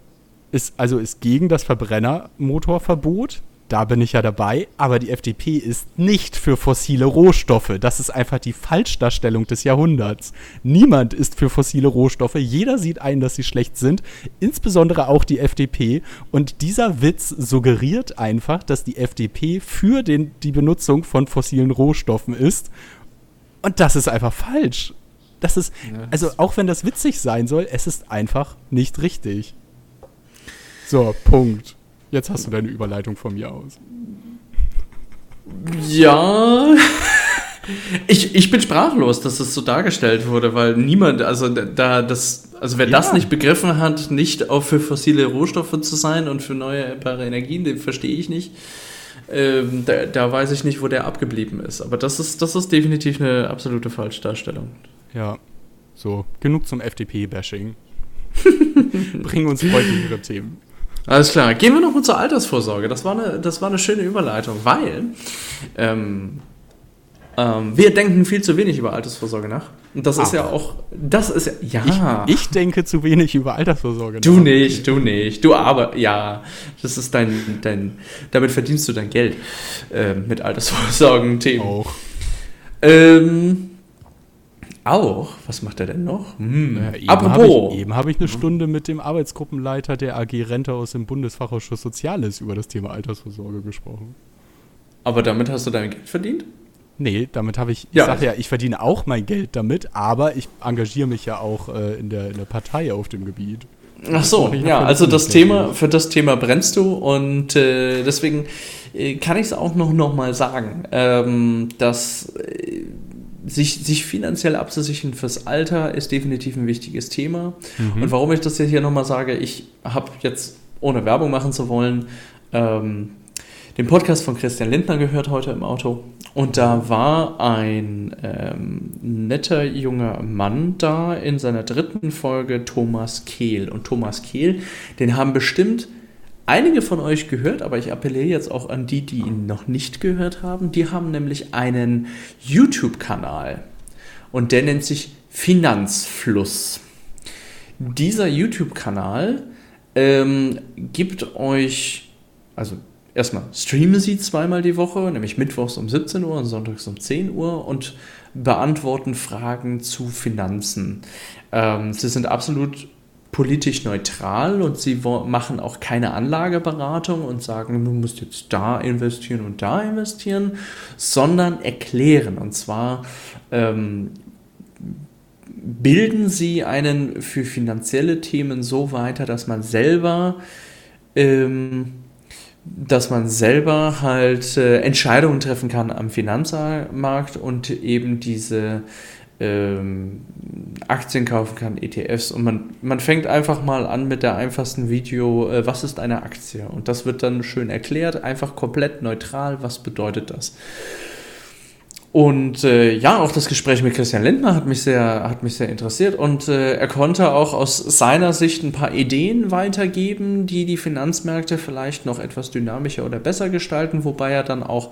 S1: ist also ist gegen das Verbrennermotorverbot da bin ich ja dabei, aber die FDP ist nicht für fossile Rohstoffe. Das ist einfach die Falschdarstellung des Jahrhunderts. Niemand ist für fossile Rohstoffe. Jeder sieht ein, dass sie schlecht sind, insbesondere auch die FDP. Und dieser Witz suggeriert einfach, dass die FDP für den, die Benutzung von fossilen Rohstoffen ist. Und das ist einfach falsch. Das ist, also auch wenn das witzig sein soll, es ist einfach nicht richtig. So, Punkt. Jetzt hast du deine Überleitung von mir aus.
S2: Ja. Ich, ich bin sprachlos, dass es so dargestellt wurde, weil niemand, also da das, also wer ja. das nicht begriffen hat, nicht auch für fossile Rohstoffe zu sein und für neue Energien, den verstehe ich nicht. Ähm, da, da, weiß ich nicht, wo der abgeblieben ist. Aber das ist, das ist definitiv eine absolute Falschdarstellung.
S1: Ja, so, genug zum FDP-Bashing. Bringen uns heutigere Themen.
S2: Alles klar. Gehen wir nochmal zur Altersvorsorge. Das war eine, das war eine schöne Überleitung, weil ähm, ähm, wir denken viel zu wenig über Altersvorsorge nach. Und das Ach. ist ja auch, das ist ja,
S1: ja. Ich, ich, denke zu wenig über Altersvorsorge nach.
S2: Du nicht, du nicht. Du aber, ja, das ist dein, dein, damit verdienst du dein Geld äh, mit Altersvorsorgen-Themen. Auch. Ähm, auch? Was macht er denn noch?
S1: Hm. Ja, eben Apropos. Hab eben habe ich eine Stunde mit dem Arbeitsgruppenleiter der AG Rente aus dem Bundesfachausschuss Soziales über das Thema Altersvorsorge gesprochen.
S2: Aber damit hast du dein Geld verdient?
S1: Nee, damit habe ich, ich ja. sage ja, ich verdiene auch mein Geld damit, aber ich engagiere mich ja auch äh, in, der, in der Partei auf dem Gebiet.
S2: Ach so, ja, also das Thema, für das Thema brennst du und äh, deswegen äh, kann ich es auch noch, noch mal sagen, ähm, dass äh, sich, sich finanziell abzusichern fürs Alter ist definitiv ein wichtiges Thema. Mhm. Und warum ich das hier nochmal sage, ich habe jetzt, ohne Werbung machen zu wollen, ähm, den Podcast von Christian Lindner gehört heute im Auto. Und da war ein ähm, netter junger Mann da in seiner dritten Folge, Thomas Kehl. Und Thomas Kehl, den haben bestimmt einige von euch gehört, aber ich appelliere jetzt auch an die, die ihn noch nicht gehört haben. Die haben nämlich einen YouTube-Kanal und der nennt sich Finanzfluss. Dieser YouTube-Kanal ähm, gibt euch, also erstmal streamen sie zweimal die Woche, nämlich mittwochs um 17 Uhr und sonntags um 10 Uhr und beantworten Fragen zu Finanzen. Ähm, sie sind absolut politisch neutral und sie machen auch keine Anlageberatung und sagen, du musst jetzt da investieren und da investieren, sondern erklären. Und zwar ähm, bilden sie einen für finanzielle Themen so weiter, dass man selber ähm, dass man selber halt äh, Entscheidungen treffen kann am Finanzmarkt und eben diese ähm, Aktien kaufen kann, ETFs. Und man, man fängt einfach mal an mit der einfachsten Video, äh, was ist eine Aktie? Und das wird dann schön erklärt, einfach komplett neutral, was bedeutet das? Und äh, ja, auch das Gespräch mit Christian Lindner hat mich sehr, hat mich sehr interessiert. Und äh, er konnte auch aus seiner Sicht ein paar Ideen weitergeben, die die Finanzmärkte vielleicht noch etwas dynamischer oder besser gestalten, wobei er dann auch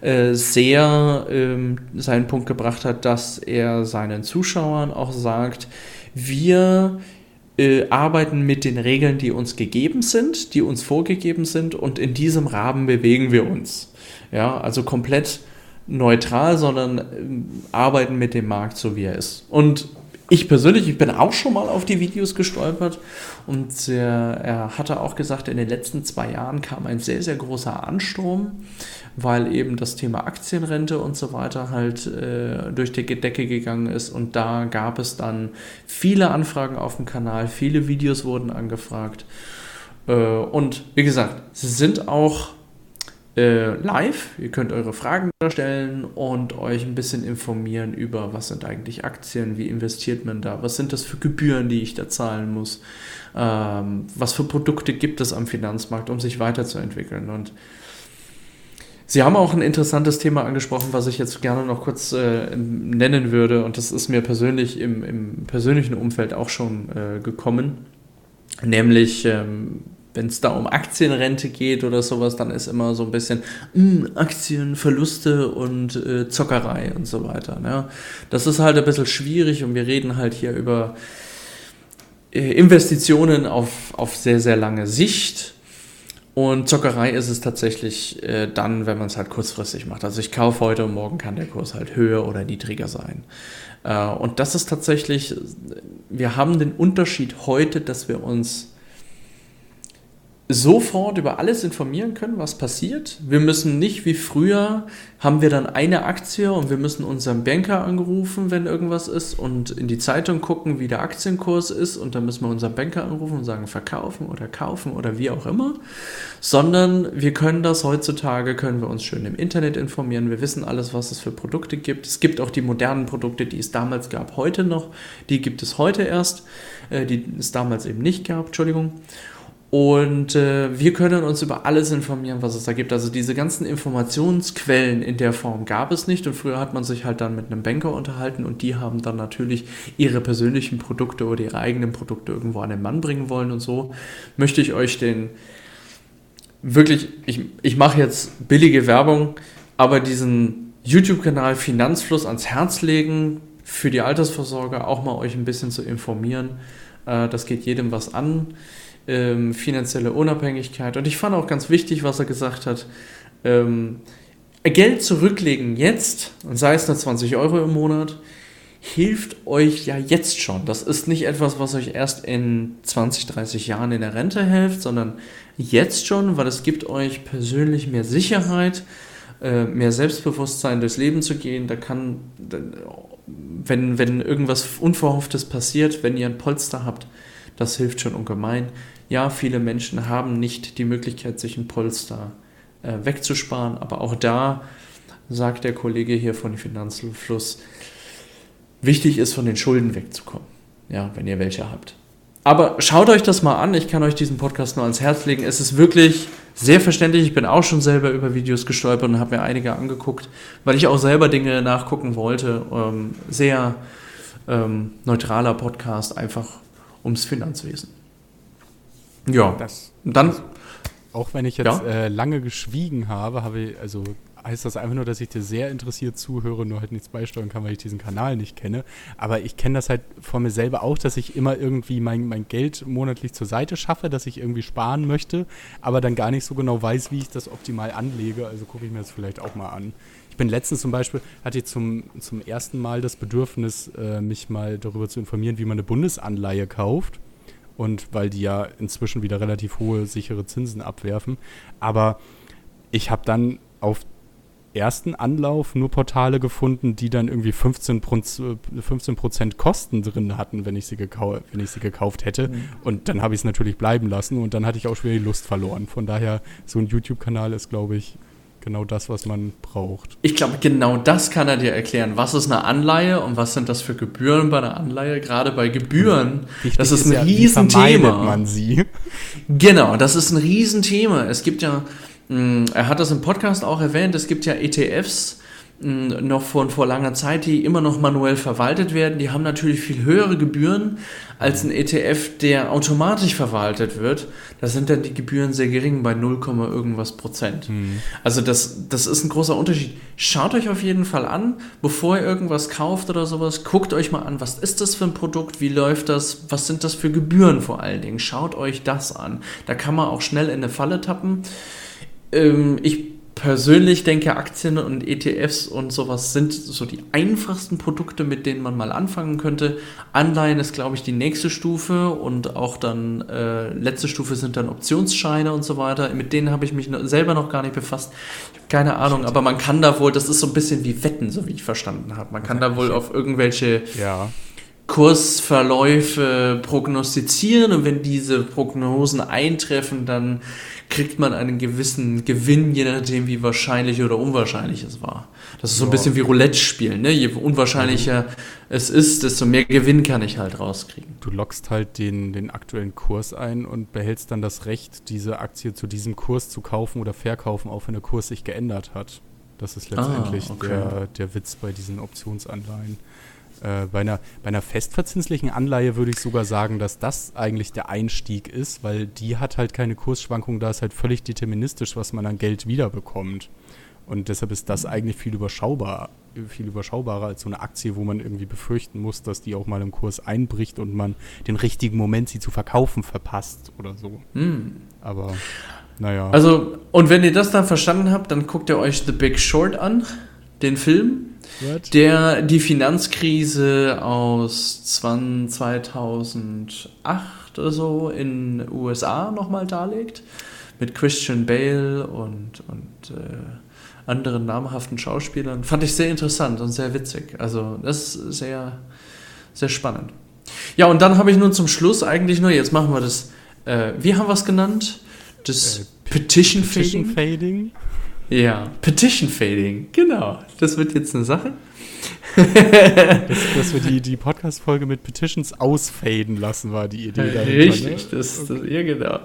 S2: äh, sehr ähm, seinen Punkt gebracht hat, dass er seinen Zuschauern auch sagt, wir äh, arbeiten mit den Regeln, die uns gegeben sind, die uns vorgegeben sind. Und in diesem Rahmen bewegen wir uns. Ja, also komplett neutral, sondern ähm, arbeiten mit dem Markt so, wie er ist. Und ich persönlich, ich bin auch schon mal auf die Videos gestolpert und äh, er hatte auch gesagt, in den letzten zwei Jahren kam ein sehr, sehr großer Ansturm, weil eben das Thema Aktienrente und so weiter halt äh, durch die Decke gegangen ist und da gab es dann viele Anfragen auf dem Kanal, viele Videos wurden angefragt äh, und wie gesagt, sie sind auch äh, live. Ihr könnt eure Fragen stellen und euch ein bisschen informieren über, was sind eigentlich Aktien, wie investiert man da, was sind das für Gebühren, die ich da zahlen muss, ähm, was für Produkte gibt es am Finanzmarkt, um sich weiterzuentwickeln. Und Sie haben auch ein interessantes Thema angesprochen, was ich jetzt gerne noch kurz äh, nennen würde. Und das ist mir persönlich im, im persönlichen Umfeld auch schon äh, gekommen. Nämlich ähm, wenn es da um Aktienrente geht oder sowas, dann ist immer so ein bisschen mh, hm, Aktien, und äh, Zockerei und so weiter. Ne? Das ist halt ein bisschen schwierig und wir reden halt hier über äh, Investitionen auf, auf sehr, sehr lange Sicht. Und Zockerei ist es tatsächlich äh, dann, wenn man es halt kurzfristig macht. Also ich kaufe heute und morgen kann der Kurs halt höher oder niedriger sein. Äh, und das ist tatsächlich, wir haben den Unterschied heute, dass wir uns sofort über alles informieren können, was passiert. Wir müssen nicht wie früher, haben wir dann eine Aktie und wir müssen unseren Banker anrufen, wenn irgendwas ist und in die Zeitung gucken, wie der Aktienkurs ist und dann müssen wir unseren Banker anrufen und sagen, verkaufen oder kaufen oder wie auch immer, sondern wir können das heutzutage, können wir uns schön im Internet informieren, wir wissen alles, was es für Produkte gibt. Es gibt auch die modernen Produkte, die es damals gab, heute noch, die gibt es heute erst, äh, die es damals eben nicht gab, Entschuldigung. Und äh, wir können uns über alles informieren, was es da gibt. Also diese ganzen Informationsquellen in der Form gab es nicht. Und früher hat man sich halt dann mit einem Banker unterhalten und die haben dann natürlich ihre persönlichen Produkte oder ihre eigenen Produkte irgendwo an den Mann bringen wollen. Und so möchte ich euch den wirklich, ich, ich mache jetzt billige Werbung, aber diesen YouTube-Kanal Finanzfluss ans Herz legen, für die Altersvorsorge auch mal euch ein bisschen zu informieren. Äh, das geht jedem was an ähm, finanzielle Unabhängigkeit. Und ich fand auch ganz wichtig, was er gesagt hat. Ähm, Geld zurücklegen jetzt, und sei es nur 20 Euro im Monat, hilft euch ja jetzt schon. Das ist nicht etwas, was euch erst in 20, 30 Jahren in der Rente hilft, sondern jetzt schon, weil es gibt euch persönlich mehr Sicherheit, äh, mehr Selbstbewusstsein durchs Leben zu gehen. Da kann, wenn, wenn irgendwas Unverhofftes passiert, wenn ihr ein Polster habt, das hilft schon ungemein ja, viele Menschen haben nicht die Möglichkeit, sich ein Polster äh, wegzusparen, aber auch da sagt der Kollege hier von Finanzfluss, wichtig ist, von den Schulden wegzukommen, ja, wenn ihr welche habt. Aber schaut euch das mal an, ich kann euch diesen Podcast nur ans Herz legen. Es ist wirklich sehr verständlich. Ich bin auch schon selber über Videos gestolpert und habe mir einige angeguckt, weil ich auch selber Dinge nachgucken wollte. Ähm, sehr ähm, neutraler Podcast, einfach ums Finanzwesen.
S1: Ja, das, dann. Also, auch wenn ich jetzt ja? äh, lange geschwiegen habe, habe ich, also heißt das einfach nur, dass ich dir sehr interessiert zuhöre, nur halt nichts beisteuern kann, weil ich diesen Kanal nicht kenne. Aber ich kenne das halt von mir selber auch, dass ich immer irgendwie mein, mein Geld monatlich zur Seite schaffe, dass ich irgendwie sparen möchte, aber dann gar nicht so genau weiß, wie ich das optimal anlege. Also gucke ich mir das vielleicht auch mal an. Ich bin letztens zum Beispiel, hatte ich zum, zum ersten Mal das Bedürfnis, äh, mich mal darüber zu informieren, wie man eine Bundesanleihe kauft und weil die ja inzwischen wieder relativ hohe sichere Zinsen abwerfen. Aber ich habe dann auf ersten Anlauf nur Portale gefunden, die dann irgendwie 15, 15 Kosten drin hatten, wenn ich sie, gekau wenn ich sie gekauft hätte. Mhm. Und dann habe ich es natürlich bleiben lassen und dann hatte ich auch schon wieder die Lust verloren. Von daher, so ein YouTube-Kanal ist, glaube ich, genau das, was man braucht.
S2: Ich glaube, genau das kann er dir erklären. Was ist eine Anleihe und was sind das für Gebühren bei einer Anleihe? Gerade bei Gebühren, Richtig das ist ein ja, Riesenthema.
S1: man sie?
S2: Genau, das ist ein Riesenthema. Es gibt ja Mm, er hat das im Podcast auch erwähnt, es gibt ja ETFs noch von vor langer Zeit, die immer noch manuell verwaltet werden. Die haben natürlich viel höhere Gebühren als ein ETF, der automatisch verwaltet wird. Da sind dann die Gebühren sehr gering bei 0, irgendwas Prozent. Mhm. Also das, das ist ein großer Unterschied. Schaut euch auf jeden Fall an, bevor ihr irgendwas kauft oder sowas, guckt euch mal an, was ist das für ein Produkt, wie läuft das, was sind das für Gebühren vor allen Dingen. Schaut euch das an. Da kann man auch schnell in eine Falle tappen. Ähm, ich persönlich denke, Aktien und ETFs und sowas sind so die einfachsten Produkte, mit denen man mal anfangen könnte. Anleihen ist, glaube ich, die nächste Stufe und auch dann äh, letzte Stufe sind dann Optionsscheine und so weiter. Mit denen habe ich mich selber noch gar nicht befasst. keine Ahnung, aber man kann da wohl, das ist so ein bisschen wie Wetten, so wie ich verstanden habe. Man kann da wohl auf irgendwelche
S1: ja.
S2: Kursverläufe prognostizieren und wenn diese Prognosen eintreffen, dann kriegt man einen gewissen Gewinn, je nachdem, wie wahrscheinlich oder unwahrscheinlich es war. Das ist so ein bisschen wie Roulette spielen. Ne? Je unwahrscheinlicher mhm. es ist, desto mehr Gewinn kann ich halt rauskriegen.
S1: Du lockst halt den, den aktuellen Kurs ein und behältst dann das Recht, diese Aktie zu diesem Kurs zu kaufen oder verkaufen, auch wenn der Kurs sich geändert hat. Das ist letztendlich ah, okay. der, der Witz bei diesen Optionsanleihen. Äh, bei, einer, bei einer festverzinslichen Anleihe würde ich sogar sagen, dass das eigentlich der Einstieg ist, weil die hat halt keine Kursschwankungen, da ist halt völlig deterministisch, was man an Geld wiederbekommt. Und deshalb ist das eigentlich viel überschaubar, viel überschaubarer als so eine Aktie, wo man irgendwie befürchten muss, dass die auch mal im Kurs einbricht und man den richtigen Moment, sie zu verkaufen, verpasst oder so.
S2: Hm.
S1: Aber naja.
S2: Also, und wenn ihr das dann verstanden habt, dann guckt ihr euch The Big Short an, den Film. What? der die Finanzkrise aus 2008 oder so in den USA nochmal darlegt. Mit Christian Bale und, und äh, anderen namhaften Schauspielern. Fand ich sehr interessant und sehr witzig. Also, das ist sehr, sehr spannend. Ja, und dann habe ich nun zum Schluss eigentlich nur, jetzt machen wir das, äh, wie haben wir es genannt? Das äh, Petition, Petition Fading. Ja, Petition Fading, genau. Das wird jetzt eine Sache.
S1: dass, dass, wir die, die Podcast-Folge mit Petitions ausfaden lassen, war die Idee.
S2: Dahinter, Richtig, ne? das, das, ja genau.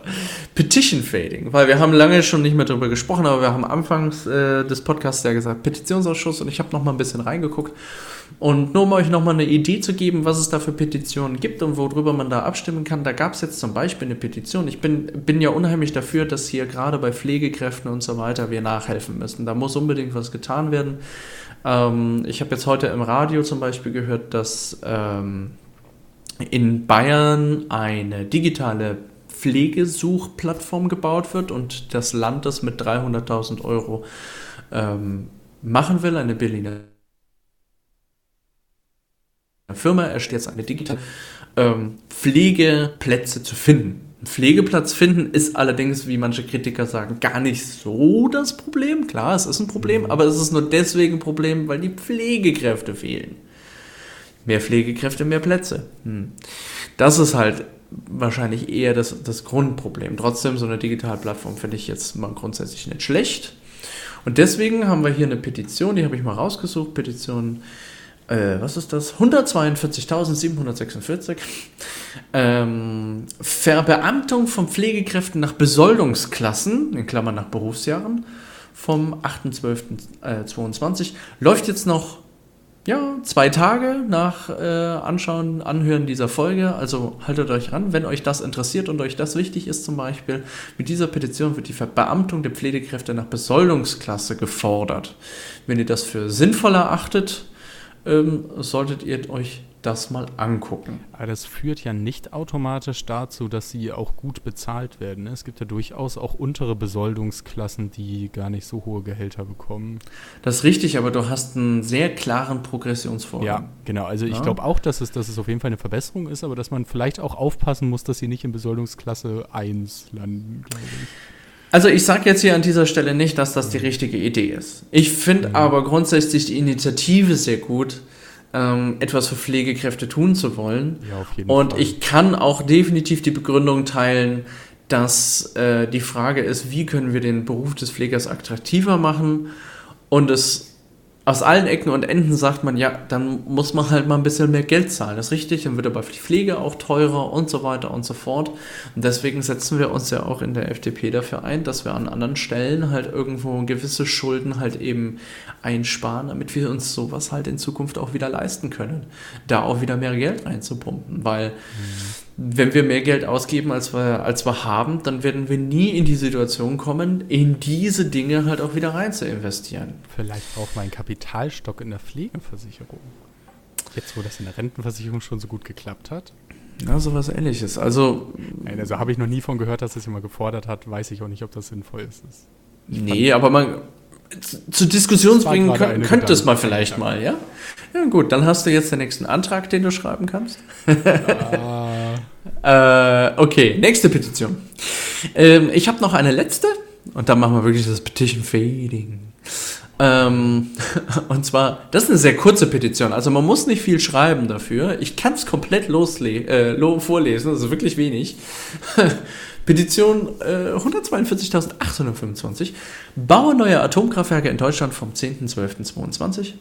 S2: Petition Fading, weil wir haben lange schon nicht mehr darüber gesprochen, aber wir haben anfangs äh, des Podcasts ja gesagt, Petitionsausschuss und ich habe noch mal ein bisschen reingeguckt und nur um euch nochmal eine Idee zu geben, was es da für Petitionen gibt und worüber man da abstimmen kann, da gab es jetzt zum Beispiel eine Petition. Ich bin, bin ja unheimlich dafür, dass hier gerade bei Pflegekräften und so weiter wir nachhelfen müssen. Da muss unbedingt was getan werden. Ähm, ich habe jetzt heute im Radio zum Beispiel gehört, dass ähm, in Bayern eine digitale Pflegesuchplattform gebaut wird und das Land das mit 300.000 Euro ähm, machen will, eine Berliner Firma erstellt jetzt eine digitale ähm, Pflegeplätze zu finden. Ein Pflegeplatz finden ist allerdings, wie manche Kritiker sagen, gar nicht so das Problem. Klar, es ist ein Problem, aber es ist nur deswegen ein Problem, weil die Pflegekräfte fehlen. Mehr Pflegekräfte, mehr Plätze. Hm. Das ist halt wahrscheinlich eher das, das Grundproblem. Trotzdem, so eine Digitalplattform finde ich jetzt mal grundsätzlich nicht schlecht. Und deswegen haben wir hier eine Petition, die habe ich mal rausgesucht, Petition äh, was ist das? 142.746. Ähm, Verbeamtung von Pflegekräften nach Besoldungsklassen, in Klammern nach Berufsjahren, vom 8.12.22. Äh, Läuft jetzt noch ja, zwei Tage nach äh, Anschauen, Anhören dieser Folge. Also haltet euch ran, wenn euch das interessiert und euch das wichtig ist zum Beispiel. Mit dieser Petition wird die Verbeamtung der Pflegekräfte nach Besoldungsklasse gefordert. Wenn ihr das für sinnvoll erachtet, ähm, solltet ihr euch das mal angucken.
S1: Aber das führt ja nicht automatisch dazu, dass sie auch gut bezahlt werden. ne? Es gibt ja durchaus auch untere Besoldungsklassen, die gar nicht so hohe Gehälter bekommen.
S2: Das ist richtig, aber du hast einen sehr klaren Progressionsvorgang.
S1: Ja, genau. Also ich
S2: Ja.
S1: glaube auch, dass es, dass es auf jeden Fall eine Verbesserung ist, aber dass man vielleicht auch aufpassen muss, dass sie nicht in Besoldungsklasse 1 landen, glaube ich.
S2: Also ich sage jetzt hier an dieser Stelle nicht, dass das die richtige Idee ist. Ich finde
S1: Mhm.
S2: aber grundsätzlich die Initiative sehr gut, ähm, etwas für Pflegekräfte tun zu wollen.
S1: Ja, auf jeden
S2: Und
S1: Fall.
S2: ich kann auch definitiv die Begründung teilen, dass äh, die Frage ist, wie können wir den Beruf des Pflegers attraktiver machen und es aus allen Ecken und Enden sagt man, ja, dann muss man halt mal ein bisschen mehr Geld zahlen. Das ist richtig, dann wird aber die Pflege auch teurer und so weiter und so fort. Und deswegen setzen wir uns ja auch in der FDP dafür ein, dass wir an anderen Stellen halt irgendwo gewisse Schulden halt eben einsparen, damit wir uns sowas halt in Zukunft auch wieder leisten können. Da auch wieder mehr Geld reinzupumpen, weil wenn wir mehr Geld ausgeben, als wir, als wir haben, dann werden wir nie in die Situation kommen, in diese Dinge halt auch wieder rein zu investieren.
S1: Vielleicht braucht man einen Kapitalstock in der Pflegeversicherung. Jetzt, wo das in der Rentenversicherung schon so gut geklappt hat.
S2: Ja, sowas ähnliches. Also,
S1: Nein, also habe ich noch nie von gehört, dass das jemand gefordert hat. Weiß ich auch nicht, ob das sinnvoll ist. Das-
S2: nee, aber man zu- zur Diskussion bringen
S1: gerade
S2: könnt,
S1: eine
S2: könnte es mal vielleicht mal, ja? Ja, gut, dann hast du jetzt den nächsten Antrag, den du schreiben kannst.
S1: Ah,
S2: Äh, okay, nächste Petition. Ähm, ich habe noch eine letzte und dann machen wir wirklich das Petition Fading. Ähm, und zwar, das ist eine sehr kurze Petition, also man muss nicht viel schreiben dafür. Ich kann es komplett losle äh, vorlesen, also wirklich wenig. Petition äh, 142.825. Baue neue Atomkraftwerke in Deutschland vom 10.12.22.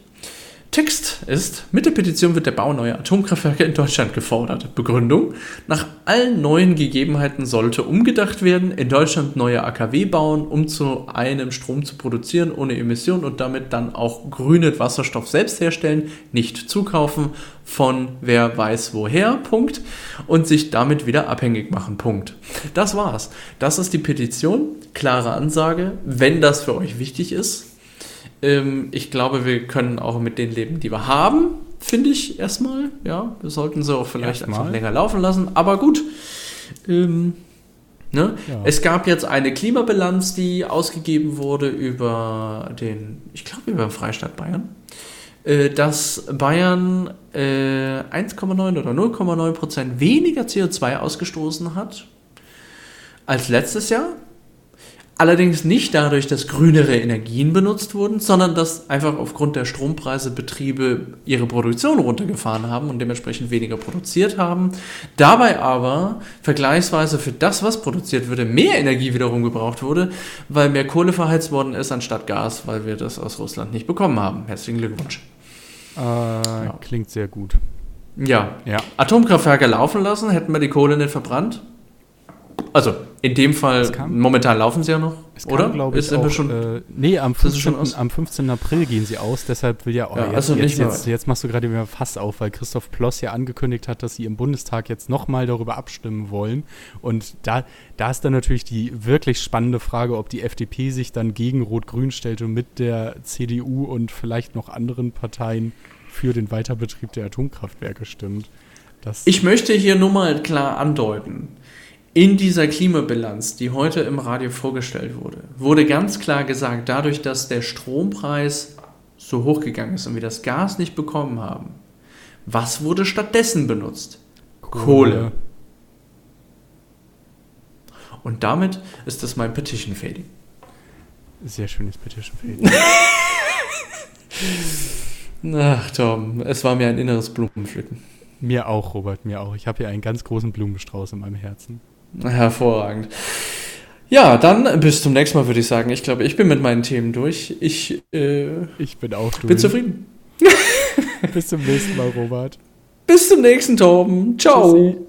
S2: Text ist, mit der Petition wird der Bau neuer Atomkraftwerke in Deutschland gefordert. Begründung, nach allen neuen Gegebenheiten sollte umgedacht werden, in Deutschland neue AKW bauen, um zu einem Strom zu produzieren ohne Emission und damit dann auch grünen Wasserstoff selbst herstellen, nicht zukaufen von wer weiß woher, Punkt, und sich damit wieder abhängig machen, Punkt. Das war's. Das ist die Petition, klare Ansage, wenn das für euch wichtig ist, ähm, ich glaube, wir können auch mit den leben, die wir haben, finde ich erstmal. Ja, wir sollten sie auch vielleicht
S1: Erstmal.
S2: einfach länger laufen lassen. Aber gut. Ähm, ne?
S1: Ja.
S2: Es gab jetzt eine Klimabilanz, die ausgegeben wurde über den, ich glaube, über den Freistaat Bayern. Äh, dass Bayern äh, 1,9 oder 0,9 Prozent weniger CO2 ausgestoßen hat als letztes Jahr. Allerdings nicht dadurch, dass grünere Energien benutzt wurden, sondern dass einfach aufgrund der Strompreise Betriebe ihre Produktion runtergefahren haben und dementsprechend weniger produziert haben. Dabei aber vergleichsweise für das, was produziert wurde, mehr Energie wiederum gebraucht wurde, weil mehr Kohle verheizt worden ist anstatt Gas, weil wir das aus Russland nicht bekommen haben. Herzlichen Glückwunsch.
S1: äh, Klingt sehr gut.
S2: Ja,
S1: Ja.
S2: Atomkraftwerke laufen lassen, hätten wir die Kohle nicht verbrannt. Also in dem Fall,
S1: kam-
S2: momentan laufen sie ja noch,
S1: Es kann,
S2: oder?
S1: glaube ich,
S2: Ist-
S1: auch,
S2: schon,
S1: äh, nee, am
S2: Sind sie schon
S1: 15.
S2: aus?
S1: am 15. April gehen sie aus, deshalb will ja, oh,
S2: Ja,
S1: jetzt,
S2: also
S1: jetzt,
S2: nicht mehr
S1: jetzt, jetzt machst du gerade wieder Fass auf, weil Christoph Ploss ja angekündigt hat, dass sie im Bundestag jetzt nochmal darüber abstimmen wollen. Und da, da ist dann natürlich die wirklich spannende Frage, ob die FDP sich dann gegen Rot-Grün stellt und mit der CDU und vielleicht noch anderen Parteien für den Weiterbetrieb der Atomkraftwerke stimmt. Das,
S2: Ich möchte hier nur mal klar andeuten, in dieser Klimabilanz, die heute im Radio vorgestellt wurde, wurde ganz klar gesagt, dadurch, dass der Strompreis so hoch gegangen ist und wir das Gas nicht bekommen haben, was wurde stattdessen benutzt? Kohle. Und damit ist das mein Petition Fading.
S1: Sehr schönes Petition Fade.
S2: Ach Tom, es war mir ein inneres Blumenpflücken.
S1: mir auch, Robert, mir auch. Ich habe hier einen ganz großen Blumenstrauß in meinem Herzen.
S2: Hervorragend. Ja, dann bis zum nächsten Mal, würde ich sagen. Ich glaube, ich bin mit meinen Themen durch. Ich äh,
S1: Ich bin auch durch.
S2: bin zufrieden.
S1: Bis zum nächsten Mal, Robert.
S2: Bis zum nächsten Torben. Ciao.
S1: Tschüssi.